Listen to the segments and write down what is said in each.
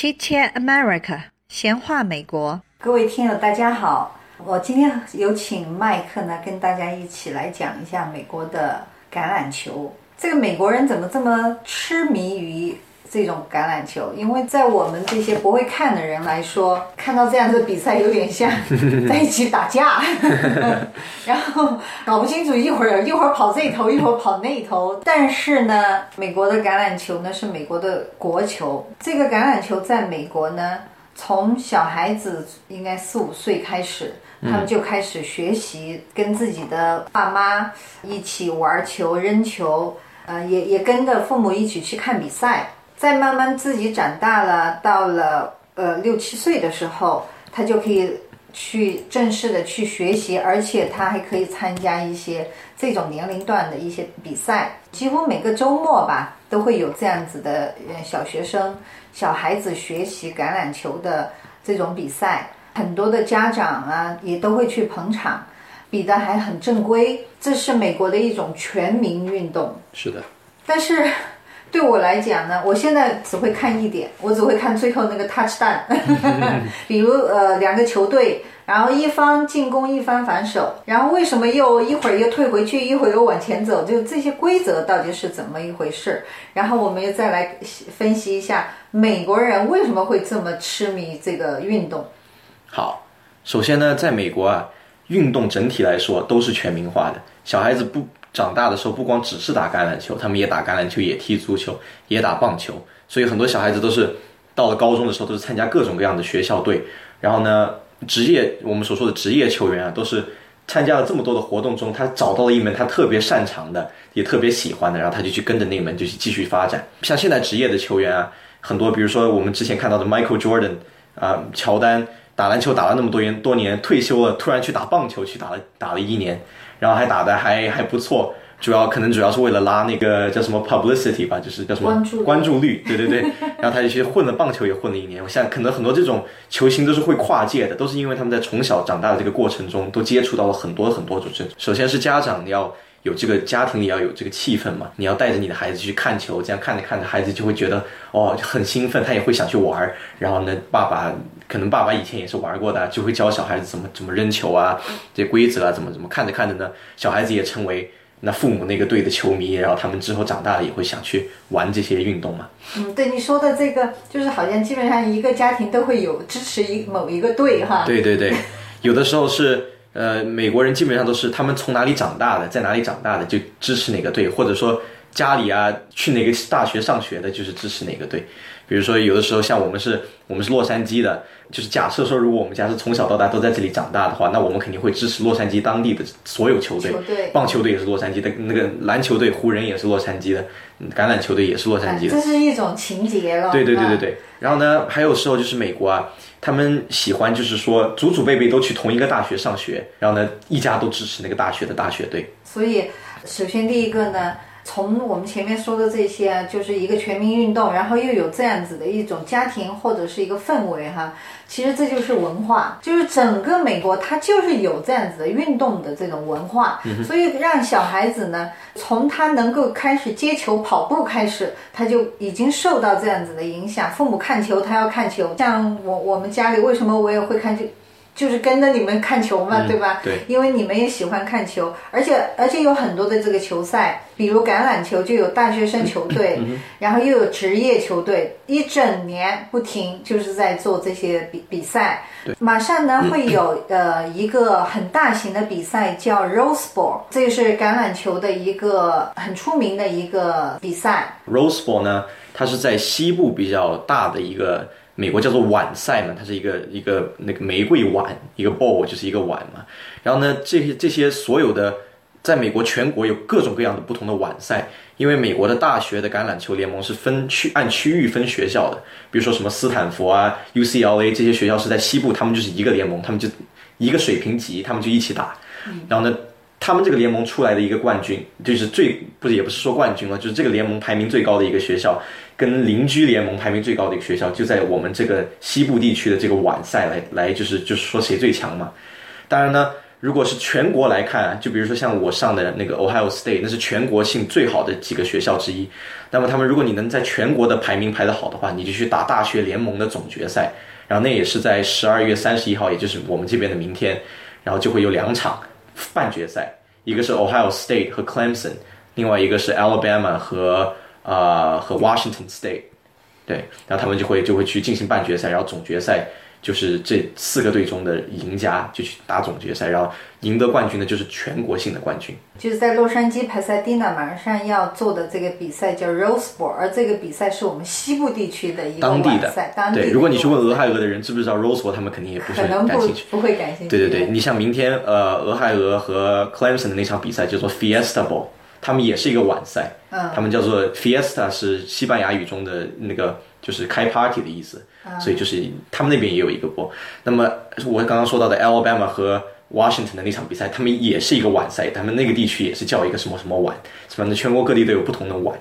七七 America 闲话美国。各位听友，大家好，我今天有请麦克呢，跟大家一起来讲一下美国的橄榄球。这个美国人怎么这么痴迷于这种橄榄球？因为在我们这些不会看的人来说，看到这样的比赛有点像 在一起打架，然后搞不清楚一会儿一会儿跑这一头，一会儿跑那一头。但是呢，美国的橄榄球呢是美国的国球，这个橄榄球在美国呢。从小孩子应该四五岁开始，他们就开始学习，跟自己的爸妈一起玩球、扔球，呃，也也跟着父母一起去看比赛。再慢慢自己长大了，到了呃六七岁的时候，他就可以去正式的去学习，而且他还可以参加一些这种年龄段的一些比赛。几乎每个周末吧，都会有这样子的呃小学生。小孩子学习橄榄球的这种比赛，很多的家长啊也都会去捧场，比的还很正规。这是美国的一种全民运动。是的。但是对我来讲呢，我现在只会看一点，我只会看最后那个 touchdown。比如呃两个球队。然后一方进攻，一方防守。然后为什么又一会儿又退回去，一会儿又往前走？就这些规则到底是怎么一回事？然后我们又再来分析一下美国人为什么会这么痴迷这个运动。好，首先呢，在美国啊，运动整体来说都是全民化的。小孩子不长大的时候，不光只是打橄榄球，他们也打橄榄球，也踢足球，也打棒球。所以很多小孩子都是到了高中的时候，都是参加各种各样的学校队。然后呢？职业，我们所说的职业球员啊，都是参加了这么多的活动中，他找到了一门他特别擅长的，也特别喜欢的，然后他就去跟着那门就去继续发展。像现在职业的球员啊，很多，比如说我们之前看到的 Michael Jordan 啊，乔丹打篮球打了那么多年多年，退休了，突然去打棒球去打了打了一年，然后还打的还还不错。主要可能主要是为了拉那个叫什么 publicity 吧，就是叫什么关注率，对对对。然后他就去混了棒球，也混了一年。我想可能很多这种球星都是会跨界的，都是因为他们在从小长大的这个过程中，都接触到了很多很多种。首先是家长你要有这个家庭里要有这个气氛嘛，你要带着你的孩子去看球，这样看着看着孩子就会觉得哦很兴奋，他也会想去玩儿。然后呢，爸爸可能爸爸以前也是玩过的，就会教小孩子怎么怎么扔球啊，这规则啊怎么怎么看着看着呢，小孩子也成为。那父母那个队的球迷，然后他们之后长大了也会想去玩这些运动嘛？嗯，对你说的这个，就是好像基本上一个家庭都会有支持一某一个队哈。对对对，有的时候是呃，美国人基本上都是他们从哪里长大的，在哪里长大的就支持哪个队，或者说家里啊去哪个大学上学的，就是支持哪个队。比如说有的时候像我们是，我们是洛杉矶的。就是假设说，如果我们家是从小到大都在这里长大的话，那我们肯定会支持洛杉矶当地的所有球队。棒球队也是洛杉矶的，那个篮球队湖人也是洛杉矶的，橄榄球队也是洛杉矶的。这是一种情节了。对对对对对。然后呢，还有时候就是美国啊，他们喜欢就是说祖祖辈辈都去同一个大学上学，然后呢一家都支持那个大学的大学队。所以，首先第一个呢。从我们前面说的这些，就是一个全民运动，然后又有这样子的一种家庭或者是一个氛围哈，其实这就是文化，就是整个美国它就是有这样子的运动的这种文化，所以让小孩子呢，从他能够开始接球、跑步开始，他就已经受到这样子的影响。父母看球，他要看球，像我我们家里为什么我也会看球？就是跟着你们看球嘛，对吧？对，因为你们也喜欢看球，而且而且有很多的这个球赛，比如橄榄球就有大学生球队，然后又有职业球队，一整年不停就是在做这些比比赛。对，马上呢会有呃一个很大型的比赛叫 Rose Bowl，这个是橄榄球的一个很出名的一个比赛。Rose Bowl 呢，它是在西部比较大的一个。美国叫做碗赛嘛，它是一个一个那个玫瑰碗，一个 bowl 就是一个碗嘛。然后呢，这些这些所有的，在美国全国有各种各样的不同的碗赛，因为美国的大学的橄榄球联盟是分区按区域分学校的，比如说什么斯坦福啊、UCLA 这些学校是在西部，他们就是一个联盟，他们就一个水平级，他们就一起打。然后呢，他们这个联盟出来的一个冠军，就是最不是也不是说冠军了，就是这个联盟排名最高的一个学校。跟邻居联盟排名最高的一个学校就在我们这个西部地区的这个碗赛来来就是就是说谁最强嘛。当然呢，如果是全国来看，就比如说像我上的那个 Ohio State，那是全国性最好的几个学校之一。那么他们，如果你能在全国的排名排得好的话，你就去打大学联盟的总决赛。然后那也是在十二月三十一号，也就是我们这边的明天，然后就会有两场半决赛，一个是 Ohio State 和 Clemson，另外一个是 Alabama 和呃和 Washington State。对，然后他们就会就会去进行半决赛，然后总决赛。就是这四个队中的赢家就去打总决赛，然后赢得冠军的就是全国性的冠军。就是在洛杉矶帕萨蒂娜马上要做的这个比赛叫 Rose Bowl，而这个比赛是我们西部地区的一个当地的赛。当地对，如果你去问俄亥俄的人知不知道 Rose Bowl，他们肯定也不是可能不感兴趣。不会感兴趣。对对对，你像明天呃俄亥俄和 Clemson 的那场比赛叫做 Fiesta Bowl，他们也是一个晚赛。嗯，他们叫做 Fiesta，是西班牙语中的那个就是开 party 的意思。所以就是他们那边也有一个波。那么我刚刚说到的 Alabama 和 Washington 的那场比赛，他们也是一个晚赛，他们那个地区也是叫一个什么什么晚，反正全国各地都有不同的晚。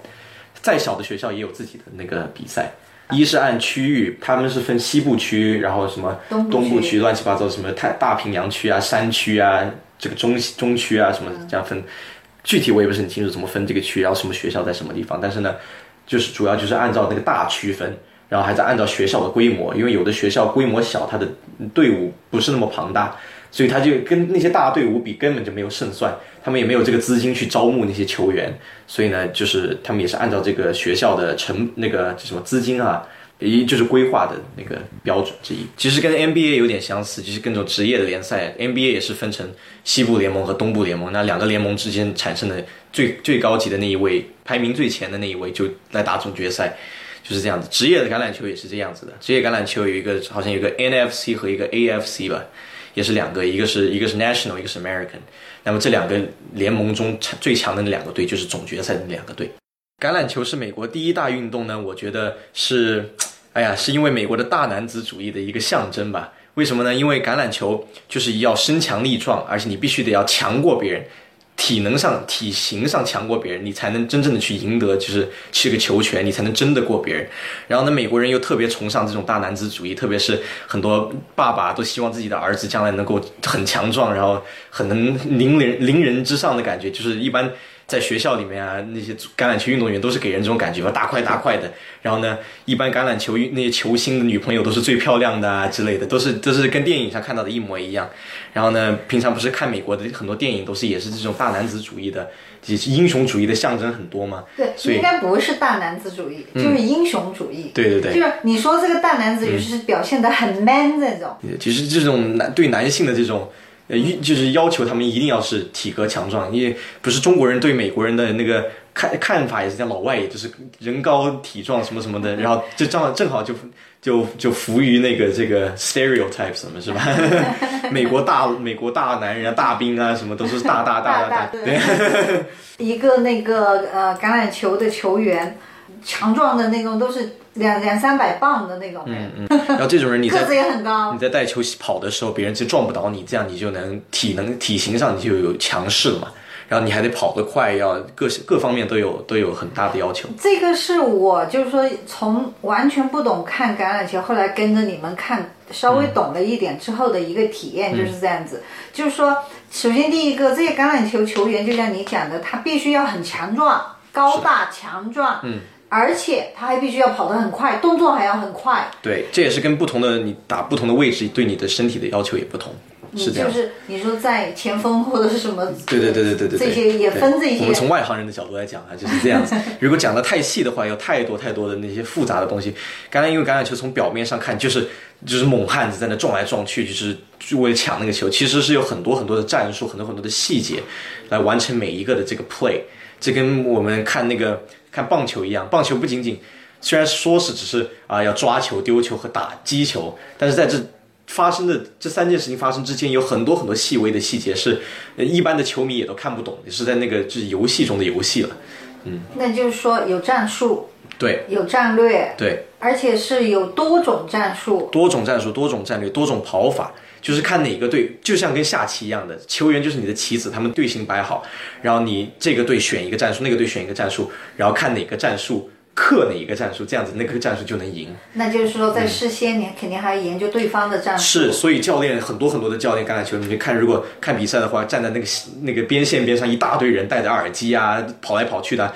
再小的学校也有自己的那个比赛，一是按区域，他们是分西部区，然后什么东东部区区，乱七八糟什么太大平洋区啊、山区啊、这个中中区啊什么这样分。具体我也不是很清楚怎么分这个区，然后什么学校在什么地方，但是呢，就是主要就是按照那个大区分。然后还在按照学校的规模，因为有的学校规模小，它的队伍不是那么庞大，所以他就跟那些大队伍比，根本就没有胜算。他们也没有这个资金去招募那些球员，所以呢，就是他们也是按照这个学校的成那个什么资金啊，一就是规划的那个标准之一。其实跟 NBA 有点相似，就是跟种职业的联赛，NBA 也是分成西部联盟和东部联盟，那两个联盟之间产生的最最高级的那一位，排名最前的那一位就来打总决赛。就是这样子，职业的橄榄球也是这样子的。职业橄榄球有一个好像有个 NFC 和一个 AFC 吧，也是两个，一个是一个是 National，一个是 American。那么这两个联盟中最强的那两个队就是总决赛的那两个队。橄榄球是美国第一大运动呢，我觉得是，哎呀，是因为美国的大男子主义的一个象征吧？为什么呢？因为橄榄球就是要身强力壮，而且你必须得要强过别人。体能上、体型上强过别人，你才能真正的去赢得，就是这个球权，你才能争得过别人。然后呢，美国人又特别崇尚这种大男子主义，特别是很多爸爸都希望自己的儿子将来能够很强壮，然后很能凌人凌人之上的感觉，就是一般。在学校里面啊，那些橄榄球运动员都是给人这种感觉吧，大块大块的。然后呢，一般橄榄球那些球星的女朋友都是最漂亮的啊之类的，都是都是跟电影上看到的一模一样。然后呢，平常不是看美国的很多电影都是也是这种大男子主义的，也是英雄主义的象征很多嘛。对，所以应该不是大男子主义，就是英雄主义。对对对，就是你说这个大男子主义是表现的很 man 这种。其实这种男对男性的这种。呃，就是要求他们一定要是体格强壮，因为不是中国人对美国人的那个看看法也是像老外，也就是人高体壮什么什么的，然后就正好正好就就就服于那个这个 stereotype 什么是吧？美国大美国大男人啊，大兵啊，什么都是大 大大大大，对。一个那个呃橄榄球的球员，强壮的那种都是。两两三百磅的那种，嗯嗯，然后这种人你 个子也很高，你在带球跑的时候，别人就撞不倒你，这样你就能体能体型上你就有强势了嘛。然后你还得跑得快，要各各方面都有都有很大的要求。这个是我就是说从完全不懂看橄榄球，后来跟着你们看，稍微懂了一点之后的一个体验就是这样子。就是说，首先第一个，这些橄榄球球员就像你讲的，他必须要很强壮、高大、强壮，嗯。而且他还必须要跑得很快，动作还要很快。对，这也是跟不同的你打不同的位置，对你的身体的要求也不同，是这样。就是你说在前锋或者是什么？对对对对对对，这些也分这些。我们从外行人的角度来讲啊，就是这样子。如果讲的太细的话，有太多太多的那些复杂的东西。刚才因为橄榄球从表面上看就是就是猛汉子在那撞来撞去，就是为了抢那个球，其实是有很多很多的战术，很多很多的细节来完成每一个的这个 play。这跟我们看那个。看棒球一样，棒球不仅仅虽然说是只是啊要抓球、丢球和打击球，但是在这发生的这三件事情发生之间，有很多很多细微的细节是一般的球迷也都看不懂，也是在那个就是游戏中的游戏了。嗯，那就是说有战术，对，有战略，对，而且是有多种战术，多种战术、多种战略、多种跑法。就是看哪个队，就像跟下棋一样的，球员就是你的棋子，他们队形摆好，然后你这个队选一个战术，那个队选一个战术，然后看哪个战术克哪一个战术，这样子那个战术就能赢。那就是说，在事先你肯定还要研究对方的战术。是，所以教练很多很多的教练橄榄球，你看如果看比赛的话，站在那个那个边线边上，一大堆人戴着耳机啊，跑来跑去的。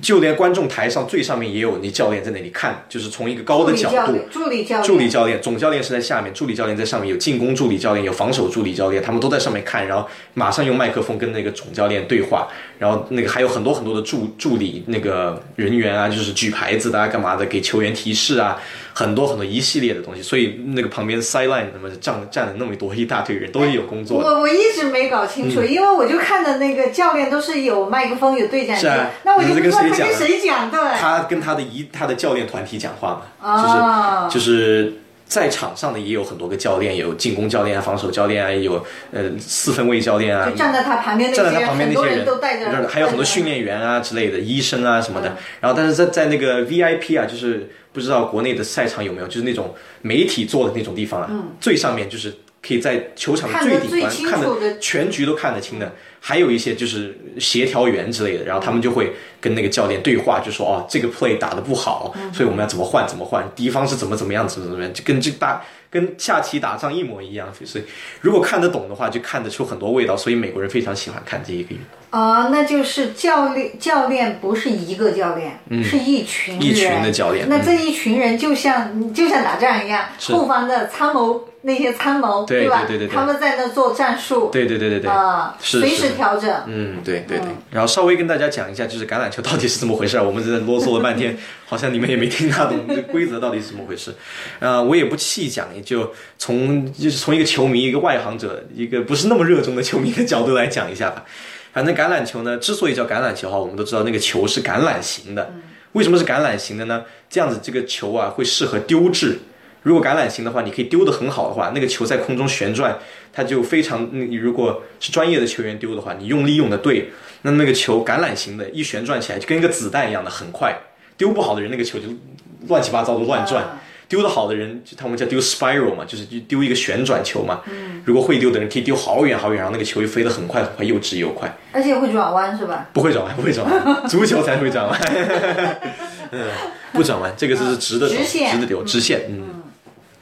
就连观众台上最上面也有那教练在那里看，就是从一个高的角度，助理教练，助理教练，总教练是在下面，助理教练在上面，有进攻助理教练，有防守助理教练，他们都在上面看，然后马上用麦克风跟那个总教练对话，然后那个还有很多很多的助助理那个人员啊，就是举牌子的啊，干嘛的，给球员提示啊。很多很多一系列的东西，所以那个旁边 sideline 什么站站了那么多一大堆人，都是有工作。我我一直没搞清楚，因为我就看的那个教练都是有麦克风有对讲机，那我就不知道他跟谁讲的。他跟他的一他的教练团体讲话嘛，就是就是在场上的也有很多个教练，有进攻教练啊，防守教练啊，有呃四分卫教练啊，就站在他旁边那些，站在他旁边那些人都带着，还有很多训练员啊之类的，医生啊什么的。然后但是在在那个 VIP 啊，就是。不知道国内的赛场有没有，就是那种媒体坐的那种地方啊，最上面就是可以在球场的最顶端看的全局都看得清的，还有一些就是协调员之类的，然后他们就会跟那个教练对话，就说哦这个 play 打的不好，所以我们要怎么换怎么换，敌方是怎么怎么样怎么怎么样，就跟这大。跟下棋打仗一模一样，所以如果看得懂的话，就看得出很多味道。所以美国人非常喜欢看这一个运动。啊，那就是教练，教练不是一个教练，是一群人，一群的教练。那这一群人就像就像打仗一样，后方的参谋。那些参谋对吧？对对对，他们在那做战术。对对对对对啊，随时调整。嗯，对对对。然后稍微跟大家讲一下，就是橄榄球到底是怎么回事我们在啰嗦了半天，好像你们也没听懂这规则到底是怎么回事。呃，我也不细讲，也就从就是从一个球迷、一个外行者、一个不是那么热衷的球迷的角度来讲一下吧。反正橄榄球呢，之所以叫橄榄球哈，我们都知道那个球是橄榄形的。为什么是橄榄形的呢？这样子这个球啊，会适合丢掷。如果橄榄形的话，你可以丢得很好的话，那个球在空中旋转，它就非常。你如果是专业的球员丢的话，你用力用的对，那那个球橄榄型的一旋转起来，就跟一个子弹一样的很快。丢不好的人，那个球就乱七八糟的乱转；丢的好的人，他们叫丢 spiral 嘛，就是丢一个旋转球嘛。如果会丢的人，可以丢好远好远，然后那个球就飞得很快很快，又直又快。而且会转弯是吧？不会转弯，不会转弯，足球才会转弯。嗯，不转弯，这个是直的，直的丢，直线。嗯。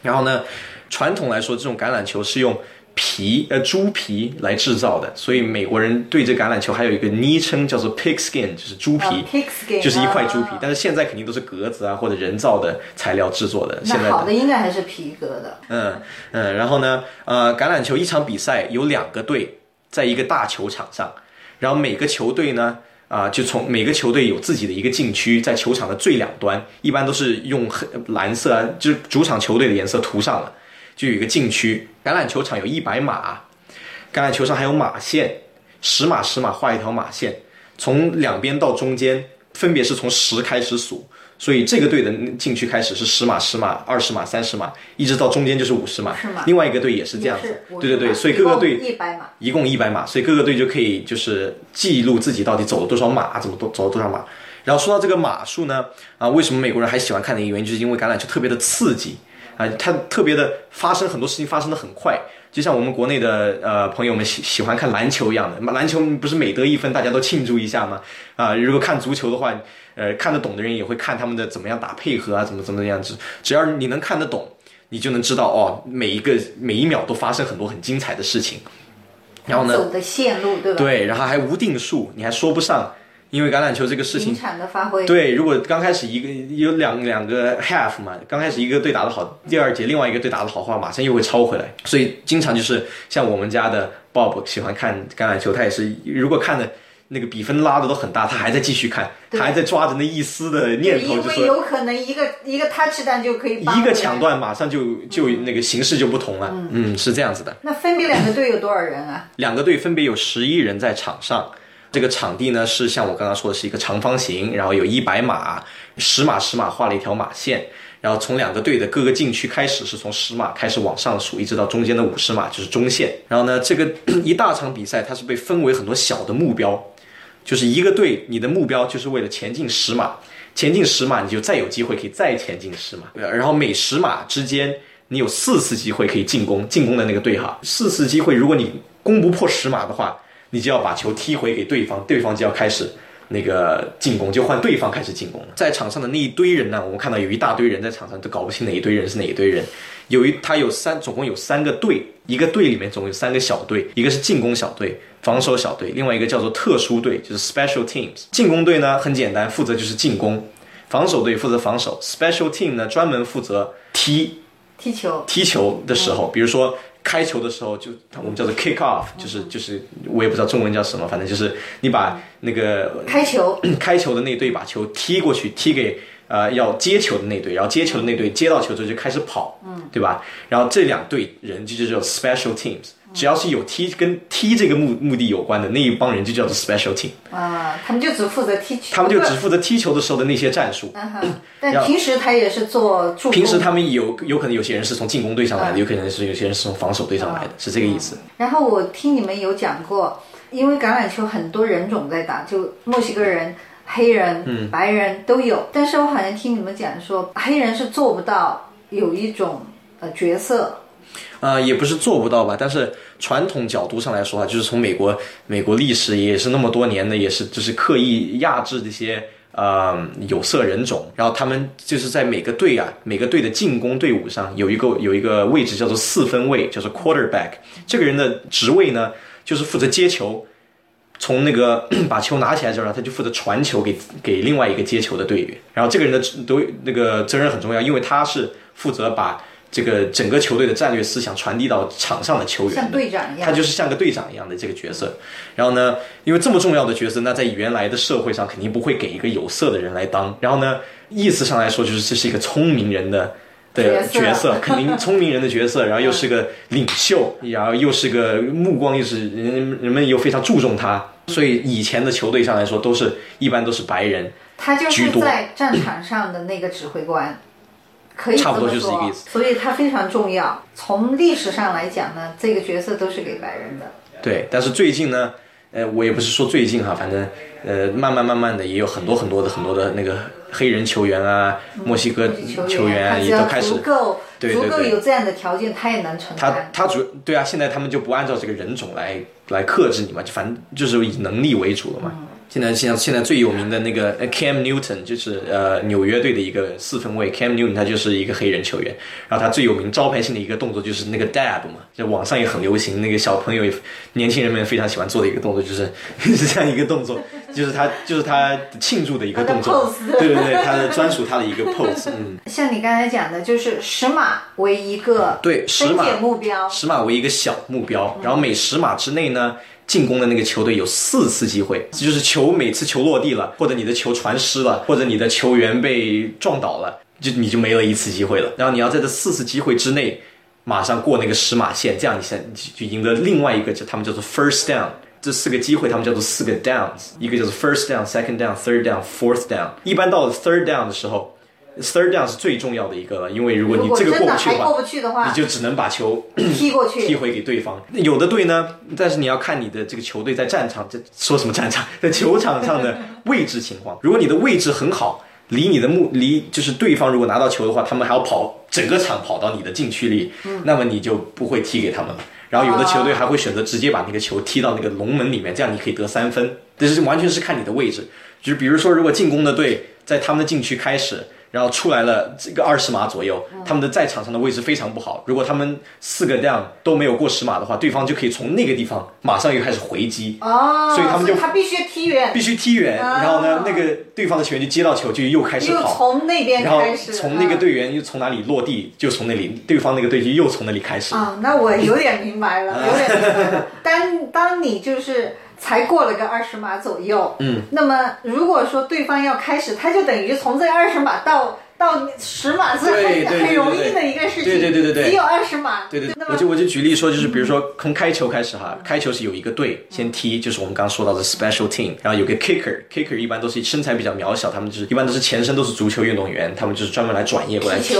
然后呢，传统来说，这种橄榄球是用皮呃猪皮来制造的，所以美国人对这橄榄球还有一个昵称叫做 pig skin，就是猪皮，oh, skin,，就是一块猪皮。但是现在肯定都是格子啊或者人造的材料制作的。现在好的应该还是皮革的。嗯嗯，然后呢，呃，橄榄球一场比赛有两个队在一个大球场上，然后每个球队呢。啊，就从每个球队有自己的一个禁区，在球场的最两端，一般都是用黑蓝色啊，就是主场球队的颜色涂上了，就有一个禁区。橄榄球场有一百码，橄榄球上还有马线，十码十码画一条马线，从两边到中间，分别是从十开始数。所以这个队的禁区开始是十码、十码、二十码、三十码，一直到中间就是五十码。另外一个队也是这样子。对对对，所以各个队一百码，一共一百码，所以各个队就可以就是记录自己到底走了多少码，怎么多走了多少码。然后说到这个码数呢，啊，为什么美国人还喜欢看的一个原因，就是因为橄榄球特别的刺激啊，它特别的发生很多事情，发生的很快。就像我们国内的呃朋友们喜喜欢看篮球一样的，篮球不是每得一分大家都庆祝一下吗？啊，如果看足球的话，呃，看得懂的人也会看他们的怎么样打配合啊，怎么怎么样子。只要你能看得懂，你就能知道哦，每一个每一秒都发生很多很精彩的事情。然后呢？走的线路对吧？对，然后还无定数，你还说不上。因为橄榄球这个事情，的发挥对，如果刚开始一个有两两个 half 嘛，刚开始一个队打得好，第二节另外一个队打得好的话，马上又会超回来，所以经常就是像我们家的 Bob 喜欢看橄榄球，他也是如果看的那个比分拉的都很大，他还在继续看，他还在抓着那一丝的念头，就说有可能一个一个 touch 弹就可以一个抢断，马上就就那个形势就不同了，嗯，是这样子的。那分别两个队有多少人啊？两个队分别有十一人在场上。这个场地呢是像我刚刚说的是一个长方形，然后有一百码，十码十码画了一条马线，然后从两个队的各个禁区开始是从十码开始往上数，一直到中间的五十码就是中线。然后呢，这个 一大场比赛它是被分为很多小的目标，就是一个队你的目标就是为了前进十码，前进十码你就再有机会可以再前进十码，然后每十码之间你有四次机会可以进攻，进攻的那个队哈，四次机会如果你攻不破十码的话。你就要把球踢回给对方，对方就要开始那个进攻，就换对方开始进攻了。在场上的那一堆人呢，我们看到有一大堆人在场上，都搞不清哪一堆人是哪一堆人。有一他有三，总共有三个队，一个队里面总共有三个小队，一个是进攻小队、防守小队，另外一个叫做特殊队，就是 special teams。进攻队呢很简单，负责就是进攻；防守队负责防守；special team 呢专门负责踢踢球，踢球的时候，比如说。开球的时候就我们叫做 kick off，就是就是我也不知道中文叫什么，反正就是你把那个开球 开球的那队把球踢过去，踢给呃要接球的那队，然后接球的那队接到球之后就开始跑，嗯，对吧？然后这两队人就叫做 special teams，只要是有踢跟踢这个目目的有关的那一帮人就叫做 special team。啊，他们就只负责踢球，他们就只负责踢球的时候的那些战术。嗯哼，但平时他也是做助攻。平时他们有有可能有些人是从进攻队上来的，有可能是有些人是从防守队上来的，是这个意思。然后我听你们有讲过，因为橄榄球很多人种在打，就墨西哥人、黑人、白人都有。但是我好像听你们讲说，黑人是做不到有一种呃角色。呃，也不是做不到吧，但是传统角度上来说啊，就是从美国美国历史也是那么多年的，也是就是刻意压制这些呃有色人种，然后他们就是在每个队啊，每个队的进攻队伍上有一个有一个位置叫做四分卫，叫做 quarterback，这个人的职位呢就是负责接球，从那个 把球拿起来之后，他就负责传球给给另外一个接球的队员，然后这个人的都那个责任很重要，因为他是负责把。这个整个球队的战略思想传递到场上的球员，像队长一样，他就是像个队长一样的这个角色。然后呢，因为这么重要的角色，那在原来的社会上肯定不会给一个有色的人来当。然后呢，意思上来说就是这是一个聪明人的的角色，肯定聪明人的角色，然后又是个领袖，然后又是个目光又是人人们又非常注重他，所以以前的球队上来说都是一般都是白人，他就是在战场上的那个指挥官。可以差不多就是一个意思，所以它非常重要。从历史上来讲呢，这个角色都是给白人的。对，但是最近呢，呃，我也不是说最近哈，反正呃，慢慢慢慢的也有很多很多的很多的那个黑人球员啊，墨西哥球员啊，也都开始足够对足够有这样的条件，他也能承担。他他主对啊，现在他们就不按照这个人种来来克制你嘛，就反正就是以能力为主了嘛。现在现在现在最有名的那个 Cam Newton 就是呃纽约队的一个四分卫 Cam Newton，他就是一个黑人球员。然后他最有名招牌性的一个动作就是那个 dab 嘛，就网上也很流行，那个小朋友年轻人们非常喜欢做的一个动作，就是是 这样一个动作，就是他就是他庆祝的一个动作。对对对，他的专属他的一个 pose。嗯，像你刚才讲的，就是十码为一个对十码目标，十码为一个小目标，然后每十码之内呢。进攻的那个球队有四次机会，就是球每次球落地了，或者你的球传失了，或者你的球员被撞倒了，就你就没了一次机会了。然后你要在这四次机会之内，马上过那个十码线，这样你才就赢得另外一个，就他们叫做 first down。这四个机会他们叫做四个 downs，一个叫做 first down，second down，third down，fourth down。一般到了 third down 的时候。Third down 是最重要的一个了，因为如果你这个过不去的话，你就只能把球踢过去，踢回给对方。有的队呢，但是你要看你的这个球队在战场，这说什么战场，在球场上的位置情况。如果你的位置很好，离你的目离就是对方如果拿到球的话，他们还要跑整个场跑到你的禁区里，那么你就不会踢给他们了。然后有的球队还会选择直接把那个球踢到那个龙门里面，这样你可以得三分。这是完全是看你的位置，就是比如说，如果进攻的队在他们的禁区开始。然后出来了这个二十码左右，他们的在场上的位置非常不好。如果他们四个这样都没有过十码的话，对方就可以从那个地方马上又开始回击。哦，所以他们就他必须踢远，必须踢远。然后呢，那个对方的球员就接到球就又开始跑，又从那边开始，从那个队员又从哪里落地，就从那里，对方那个队就又从那里开始。啊，那我有点明白了，有点明白了。当当你就是。才过了个二十码左右，嗯，那么如果说对方要开始，他就等于从这二十码到到十码是很很容易的一个事情，对对对对对，只有二十码，对对。我就我就举例说，就是比如说从开球开始哈，开球是有一个队先踢，就是我们刚刚说到的 special team，然后有个 kicker，kicker 一般都是身材比较渺小，他们就是一般都是前身都是足球运动员，他们就是专门来转业过来踢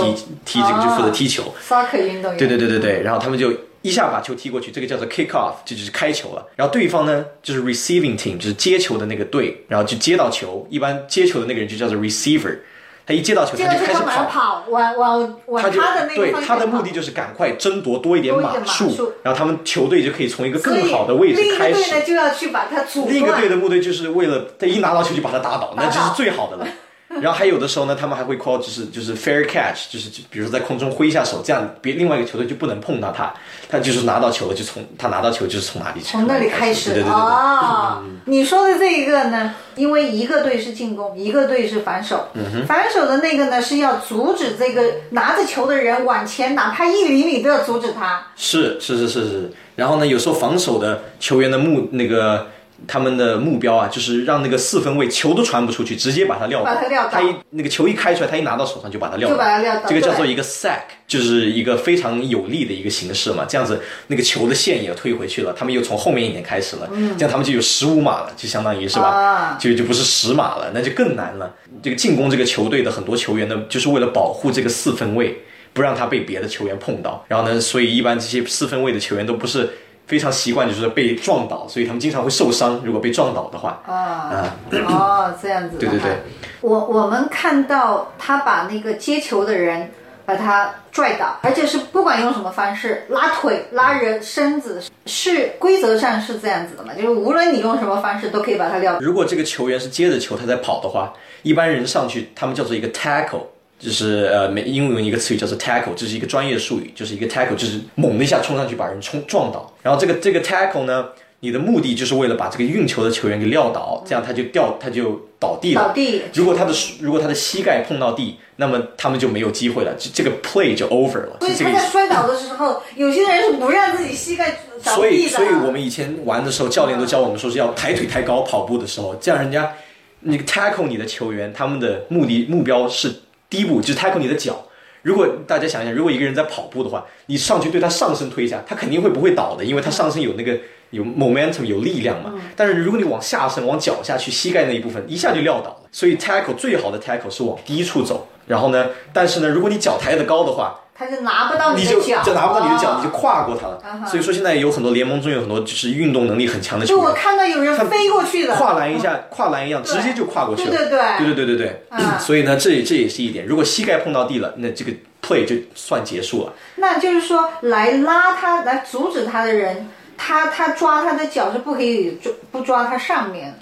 踢这个就负责踢球，soccer 运动员，对对对对对，然后他们就。一下把球踢过去，这个叫做 kick off，这就是开球了。然后对方呢，就是 receiving team，就是接球的那个队，然后就接到球。一般接球的那个人就叫做 receiver，他他一接到球他他就开始马上跑，往往往他的那个对他的目的就是赶快争夺多一点码数数，然后他们球队就可以从一个更好的位置另一个开始。队呢就要去把他阻断。另一个队的目的就是为了他一拿到球就把他打倒那就是最好的了。然后还有的时候呢，他们还会 call 就是就是 fair catch，就是就比如说在空中挥一下手，这样别另外一个球队就不能碰到他，他就是拿到球了就从他拿到球就是从哪里从那里开始对对对对对。哦，你说的这一个呢，因为一个队是进攻，一个队是反手。嗯反手的那个呢是要阻止这个拿着球的人往前，哪怕一厘米都要阻止他。是是是是是，然后呢，有时候防守的球员的目那个他们的目标啊，就是让那个四分卫球都传不出去，直接把他撂倒。把他撂倒他一那个球一开出来，他一拿到手上就把他撂倒。就把他撂倒这个叫做一个 sack，就是一个非常有利的一个形式嘛。这样子，那个球的线也推回去了，他们又从后面一点开始了，这样他们就有十五码了，就相当于是吧？啊就就不是十码了，那就更难了。这个进攻这个球队的很多球员呢，就是为了保护这个四分卫，不让他被别的球员碰到。然后呢，所以一般这些四分卫的球员都不是非常习惯，就是被撞倒，所以他们经常会受伤。如果被撞倒的话，啊啊，哦，这样子对对对。我我们看到他把那个接球的人把他拽倒，而且是不管用什么方式，拉腿、拉人身子，是规则上是这样子的嘛？就是无论你用什么方式，都可以把他撂倒。如果这个球员是接着球他在跑的话，一般人上去，他们叫做一个 tackle，就是呃美英文一个词语叫做 tackle，这是一个专业术语，就是一个 tackle，就是猛的一下冲上去把人冲撞倒。然后这个这个 tackle 呢，你的目的就是为了把这个运球的球员给撂倒，这样他就掉他就倒地了。倒地如果他的如果他的膝盖碰到地，那么他们就没有机会了，这这个 play 就 over 了，所以。他在摔倒的时候，有些人是不让自己膝盖着所以。所以我们以前玩的时候，教练都教我们说是要抬腿抬高，跑步的时候，这样人家你 tackle 你的球员，他们的目的目标是第一步就是 tackle 你的脚。如果大家想一想，如果一个人在跑步的话，你上去对他上身推一下，他肯定会不会倒的，因为他上身有那个有 momentum 有力量嘛。但是如果你往下身往脚下去，膝盖那一部分一下就撂倒了。所以 tackle 最好的 tackle 是往低处走，然后呢，但是呢，如果你脚抬得高的话，他就拿不到你的脚，就拿不到你的脚，你就跨过他了。所以说现在有很多联盟中有很多就是运动能力很强的球员。就我看到有人飞过去的，跨栏一下，跨栏一样直接就跨过去了。对对对对对对。所以呢，这这也是一点。如果膝盖碰到地了，那这个 play 就算结束了。那就是说，来拉他、来阻止他的人，他他抓他的脚是不可以抓，不抓他上面。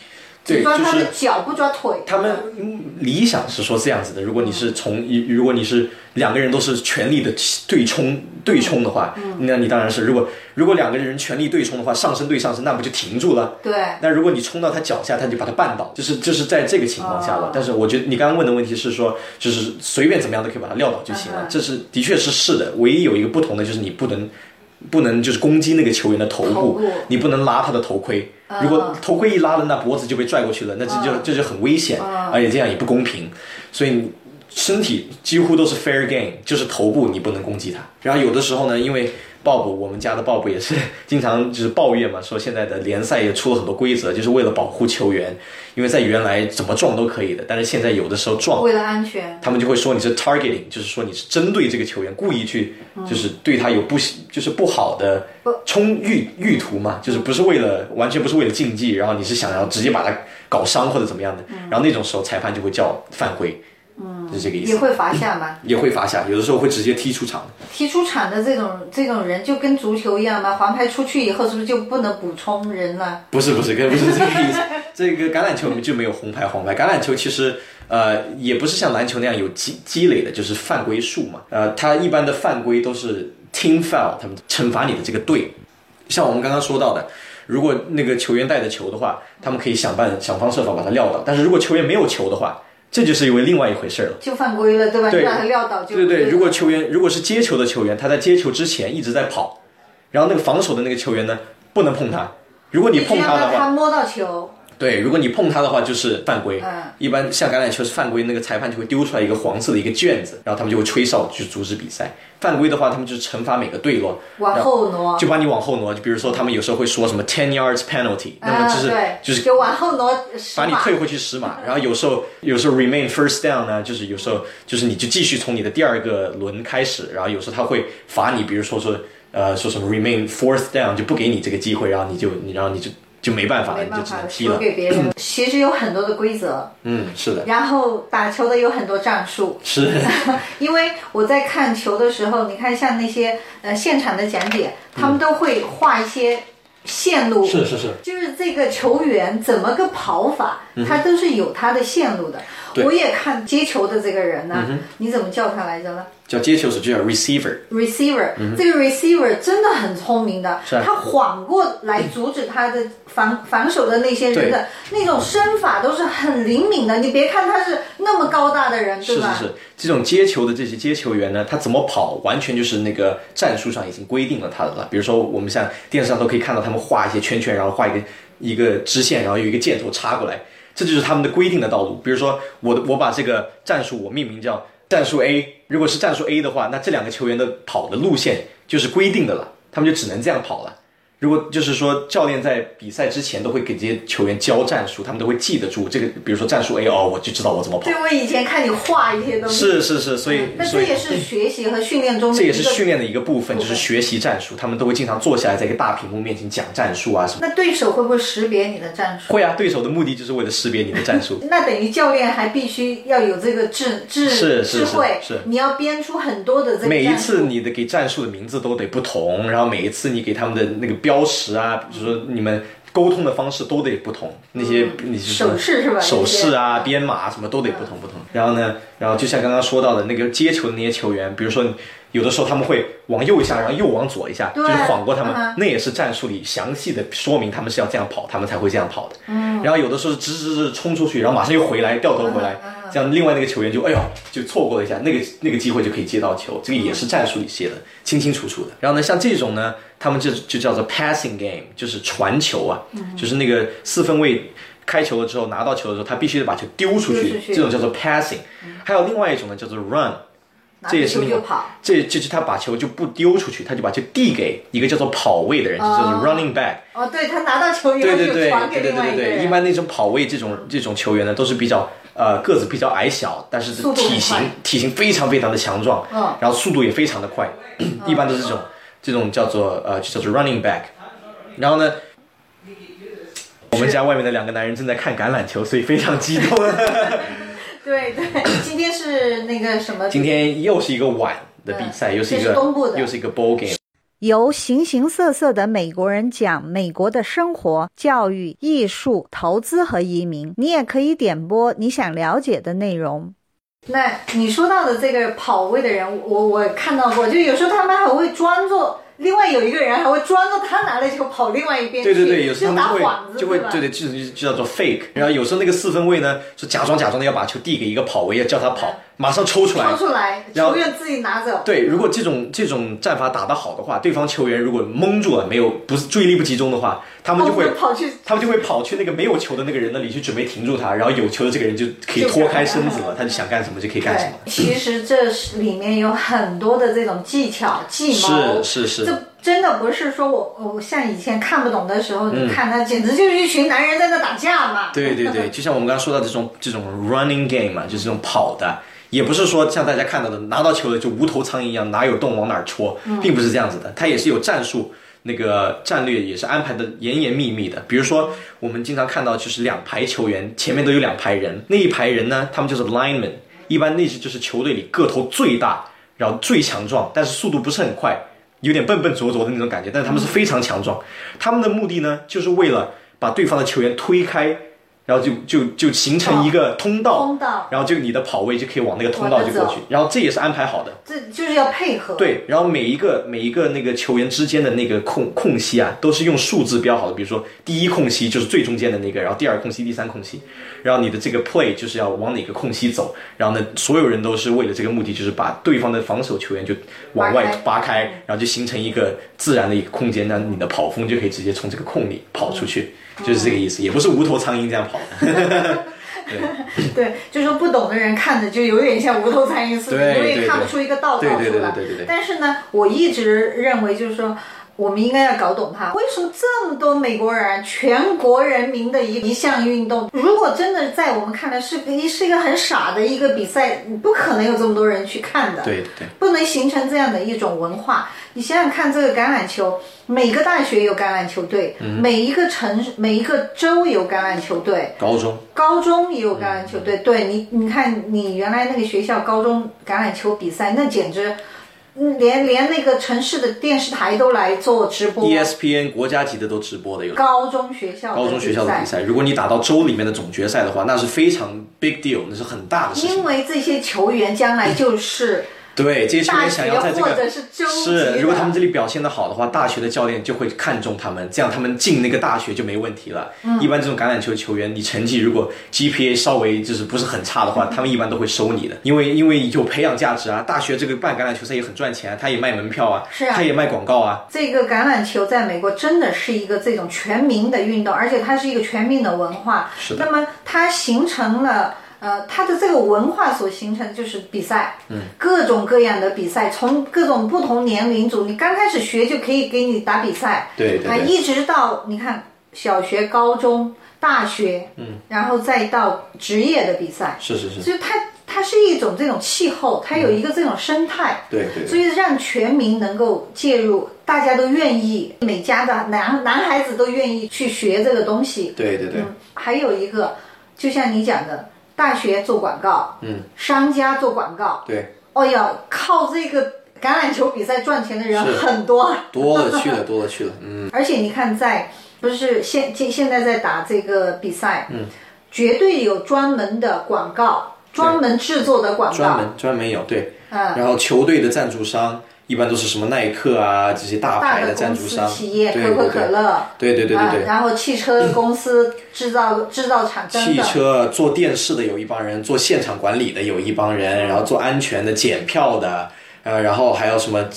对就是的脚，不抓腿。他们嗯理想是说这样子的，如果你是从，如果你是两个人都是全力的对冲对冲的话，那你当然是，如果如果两个人全力对冲的话，上身对上身，那不就停住了？对，那如果你冲到他脚下，他就把他绊倒，就是就是在这个情况下了。哦但是我觉得你刚刚问的问题是说，就是随便怎么样都可以把他撂倒就行了，嗯这是的确是是的。唯一有一个不同的就是你不能不能就是攻击那个球员的头部，头部你不能拉他的头盔。如果头盔一拉了，那脖子就被拽过去了，那这就嗯这就很危险，而且这样也不公平。所以身体几乎都是 fair game，就是头部你不能攻击他。然后有的时候呢，因为 Bob 我们家的鲍勃也是 经常就是抱怨嘛，说现在的联赛也出了很多规则，就是为了保护球员，因为在原来怎么撞都可以的，但是现在有的时候撞为了安全，他们就会说你是 targeting，就是说你是针对这个球员，故意去就是对他有不就是不好的冲欲欲图嘛，就是不是为了完全不是为了竞技，然后你是想要直接把他搞伤或者怎么样的，然后那种时候裁判就会叫犯规，嗯，是这个意思，也会罚下吗。也会罚下，有的时候会直接踢出场。踢出场的这种这种人就跟足球一样吗，黄牌出去以后是不是就不能补充人了？不是不是，跟不是这个意思。这个橄榄球就没有红牌黄牌，橄榄球其实呃也不是像篮球那样有积积累的，就是犯规数嘛。呃，它一般的犯规都是 team foul，他们惩罚你的这个队。像我们刚刚说到的，如果那个球员带着球的话，他们可以想办想方设法把他撂倒。但是如果球员没有球的话，这就是因为另外一回事了。就犯规了，对吧？把他撂倒就对对对，如果球员如果是接球的球员，他在接球之前一直在跑，然后那个防守的那个球员呢不能碰他。如果你碰他的话，他摸到球，对，如果你碰他的话，就是犯规。嗯一般像橄榄球是犯规，那个裁判就会丢出来一个黄色的一个卷子，然后他们就会吹哨去阻止比赛。犯规的话，他们就是惩罚每个队咯，往后挪，就把你往后挪。就比如说，他们有时候会说什么 ten yards penalty，那么就是、就是就往后挪十把你退回去十码，然后有时候有时候 remain first down 呢，就是有时候就是你就继续从你的第二个轮开始，然后有时候他会罚你，比如说说呃说什么 remain fourth down 就不给你这个机会，然后你就你然后你就就没办法了，你就没办法只能踢了。别人。其实有很多的规则，嗯，是的，然后打球的有很多战术。是，因为我在看球的时候，你看像那些呃现场的讲解，他们都会画一些线路，是是是，就是这个球员怎么个跑法，他都是有他的线路的。我也看接球的这个人呢，你怎么叫他来着呢叫接球手就叫 receiver，？receiver，、这个 receiver 真的很聪明的，嗯是啊他晃过来阻止他的防防守的那些人的那种身法都是很灵敏的。你别看他是那么高大的人，对吧？是是是，这种接球的这些接球员呢，他怎么跑，完全就是那个战术上已经规定了他的了。比如说，我们像电视上都可以看到他们画一些圈圈，然后画一个一个支线，然后有一个箭头插过来，这就是他们的规定的道路。比如说，我的我把这个战术我命名叫战术 A，如果是战术 A 的话，那这两个球员的跑的路线就是规定的了，他们就只能这样跑了。如果就是说教练在比赛之前都会给这些球员教战术，他们都会记得住这个，比如说战术 A 哦，我就知道我怎么跑。对，我以前看你画一些东西，是是是，所以那这也是学习和训练中的这也是训练的一个部分，就是学习战术。他们都会经常坐下来，在一个大屏幕面前讲战术啊什么。那对手会不会识别你的战术？会啊，对手的目的就是为了识别你的战术。那等于教练还必须要有这个智智智慧，是是你要编出很多的这个每一次你的给战术的名字都得不同，然后每一次你给他们的那个标识啊，比如说你们沟通的方式都得不同，那些你就是手势是吧？手势啊、编码什么都得不同不同。然后呢，然后就像刚刚说到的那个接球的那些球员，比如说有的时候他们会往右一下，然后又往左一下，就是晃过他们嗯，那也是战术里详细的说明他们是要这样跑，他们才会这样跑的。嗯。然后有的时候是直直直冲出去，然后马上又回来，掉头回来，这样另外那个球员就哎呦就错过了一下，那个那个机会就可以接到球，这个也是战术里写的清清楚楚的。然后呢，像这种呢，他们就就叫做 passing game，就是传球啊，就是那个四分卫。开球了之后，拿到球的时候，他必须得把球丢出去，这种叫做 passing。还有另外一种呢，叫做 run，这也是另外着球就跑，这就是他把球就不丢出去，他就把球递给一个叫做跑位的人，就叫做 running back。哦，对他拿到球以后对对对就传给对对对对对，另外一个人。一般那种跑位这种这种球员呢，都是比较呃个子比较矮小，但是体型体型非常非常的强壮，嗯然后速度也非常的快，一般都是这种这种叫做呃就叫做 running back。然后呢，我们家外面的两个男人正在看橄榄球，所以非常激动。对对，今天是那个什么？今天又是一个晚的比赛，又是一个是东部的又是一个 ball game。由形形色色的美国人讲美国的生活、教育、艺术、投资和移民。你也可以点播你想了解的内容。那你说到的这个跑位的人，我我看到过，就有时候他们还会装作，另外有一个人还会装作他拿了球跑另外一边去，对对对，有时候就他们会就会对对，就就就叫做 fake。然后有时候那个四分卫呢，就假装假装的要把球递给一个跑位，要叫他跑，马上抽出来抽。出来，然后球员自己拿走。对，如果这种这种战法打得好的话，对方球员如果蒙住了，没有不是注意力不集中的话，他们就会哦跑去他们就会跑去那个没有球的那个人那里去准备停住他，然后有球的这个人就可以脱开身子了，他就想干什么就可以干什么。其实这里面有很多的这种技巧、计谋，是是是，这真的不是说我我像以前看不懂的时候，嗯你看他简直就是一群男人在那打架嘛。对对对，就像我们刚刚说到这种这种 running game 嘛，就是这种跑的，也不是说像大家看到的拿到球了就无头苍蝇一样哪有洞往哪儿戳，并不是这样子的，他也是有战术。那个战略也是安排的严严密密的，比如说我们经常看到就是两排球员前面都有两排人，那一排人呢，他们就是 lineman，一般那是就是球队里个头最大，然后最强壮，但是速度不是很快，有点笨笨拙拙的那种感觉，但是他们是非常强壮。他们的目的呢，就是为了把对方的球员推开，然后就就就形成一个通道，通道然后就你的跑位就可以往那个通道就过去然后这也是安排好的。这就是要配合。对，然后每一个每一个那个球员之间的那个空空隙啊，都是用数字标好的。比如说第一空隙就是最中间的那个，然后第二空隙、第三空隙，然后你的这个 play 就是要往哪个空隙走，然后呢，所有人都是为了这个目的，就是把对方的防守球员就往外扒开，然后就形成一个自然的一个空间，那你的跑锋就可以直接从这个空里跑出去，就是这个意思，也不是无头苍蝇这样跑的。对，就是说不懂的人看着就有点像无头苍蝇似的，对因为看不出一个道道对对出来。对对对对对但是呢，我一直认为就是说。我们应该要搞懂它。为什么这么多美国人，全国人民的一一项运动，如果真的在我们看来是一是一个很傻的一个比赛，不可能有这么多人去看的。对对，不能形成这样的一种文化。你想想看，这个橄榄球，每个大学有橄榄球队，每一个城、每一个州有橄榄球队，高中高中也有橄榄球队。对你，你看你原来那个学校高中橄榄球比赛，那简直，嗯连连那个城市的电视台都来做直播。ESPN 国家级的都直播的有。高中学校高中学校的比赛，如果你打到州里面的总决赛的话，那是非常 big deal，那是很大的事情因。为这些球员将来就是对，这些球员想要在这个是如果他们这里表现的好的话，大学的教练就会看中他们，这样他们进那个大学就没问题了。嗯一般这种橄榄球球员，你成绩如果 GPA 稍微就是不是很差的话，他们一般都会收你的，因为因为有培养价值啊。大学这个办橄榄球赛也很赚钱啊，他也卖门票啊，是啊他也卖广告啊。这个橄榄球在美国真的是一个这种全民的运动，而且它是一个全民的文化。是的那么它形成了。呃，它的这个文化所形成的就是比赛，嗯，各种各样的比赛，从各种不同年龄组，你刚开始学就可以给你打比赛，啊，对对对，一直到你看小学、高中、大学，嗯，然后再到职业的比赛，是是是，所以它它是一种这种气候，它有一个这种生态，对对对。所以让全民能够介入，大家都愿意，每家的男男孩子都愿意去学这个东西。对对对，嗯，还有一个，就像你讲的，大学做广告，嗯，商家做广告，对，哦呀，靠这个橄榄球比赛赚钱的人很多，多了去了，多了去了，嗯，而且你看在，不是现现现在在打这个比赛，嗯，绝对有专门的广告，专门制作的广告，专门专门有对，嗯。然后球队的赞助商一般都是什么耐克啊这些大牌的赞助商，企业，对可口可乐，对对对对对啊，然后汽车公司制造制造厂真汽，车做电视的有一帮人，做现场管理的有一帮人，然后做安全的、检票的，呃，然后还有什么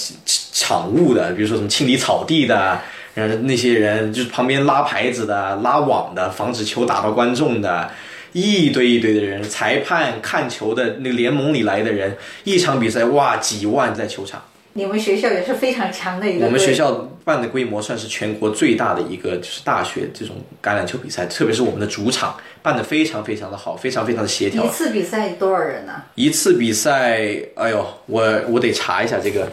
场务的，比如说什么清理草地的，然后那些人就是旁边拉牌子的、拉网的，防止球打到观众的。一堆一堆的人，裁判看球的那个联盟里来的人，一场比赛哇几万在球场。你们学校也是非常强的一个。我们学校办的规模算是全国最大的一个，就是大学这种橄榄球比赛，特别是我们的主场办的非常非常的好，非常非常的协调一。次比赛多少人呢、一次比赛，哎呦，我我得查一下这个，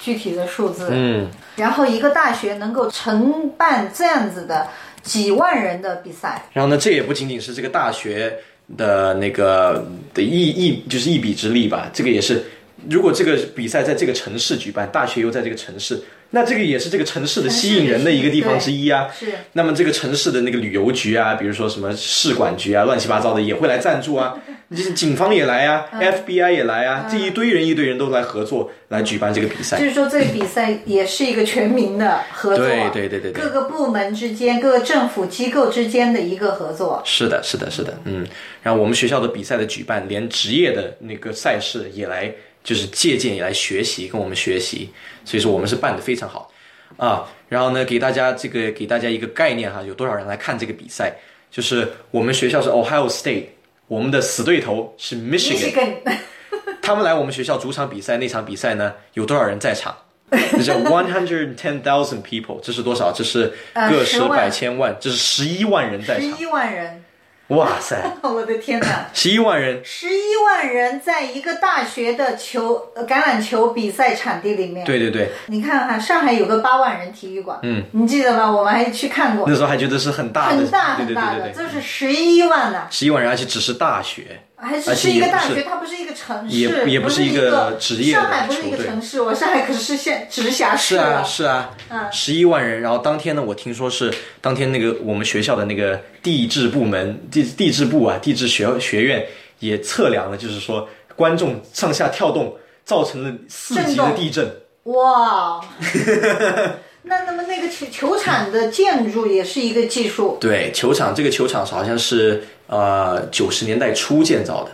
具体的数字。嗯，然后一个大学能够承办这样子的几万人的比赛，然后呢，这也不仅仅是这个大学的那个的一一就是一比之力吧，这个也是，如果这个比赛在这个城市举办，大学又在这个城市，那这个也是这个城市的吸引人的一个地方之一啊。是那么这个城市的那个旅游局啊，比如说什么市管局啊，乱七八糟的也会来赞助啊，就是警方也来啊、f b i 也来啊，这一堆人一堆人都来合作来举办这个比赛。就是说这个比赛也是一个全民的合作，对对对对对各个部门之间、各个政府机构之间的一个合作。是的，是的，是的，嗯。然后我们学校的比赛的举办，连职业的那个赛事也来，就是借鉴也来学习，跟我们学习。所以说我们是办的非常好啊。然后呢，给大家这个给大家一个概念哈，有多少人来看这个比赛？就是我们学校是 Ohio State，我们的死对头是 Michigan，Michigan 他们来我们学校主场比赛，那场比赛呢，有多少人在场？这是 one hundred ten thousand people，这是多少？这是呃个十百千万，这是十一万人在场。十一万人，哇塞，我的天哪！十一万人，十一万人在一个大学的球呃橄榄球比赛场地里面，对对对，你看哈，上海有个八万人体育馆，嗯，你记得吗？我们还去看过。那，时候还觉得是很大的，很大很大的，对对对。对，这是十一万呢，十一万人，而且只是大学，还是而且是一个大学，不它不是一个城市，也也不是一个职业的上海不是一个城市，我上海可是县直辖市是啊是啊嗯，十一万人。然后当天呢，我听说是当天那个我们学校的那个地质部门地地质部啊，地质学学院也测量了，就是说观众上下跳动造成了四级的地震。哇。那那么那个球球场的建筑也是一个技术对，球场这个球场好像是呃九十年代初建造的。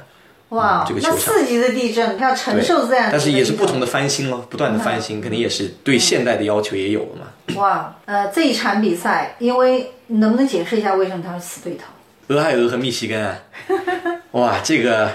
哇嗯这个，球那场四级的地震它要承受这样但是也是不同的的翻新咯，不断的翻新，肯定也是对现代的要求也有了嘛。哇。呃，这一场比赛，因为你能不能解释一下为什么它是死对头？俄亥俄和密西根啊，哇，这个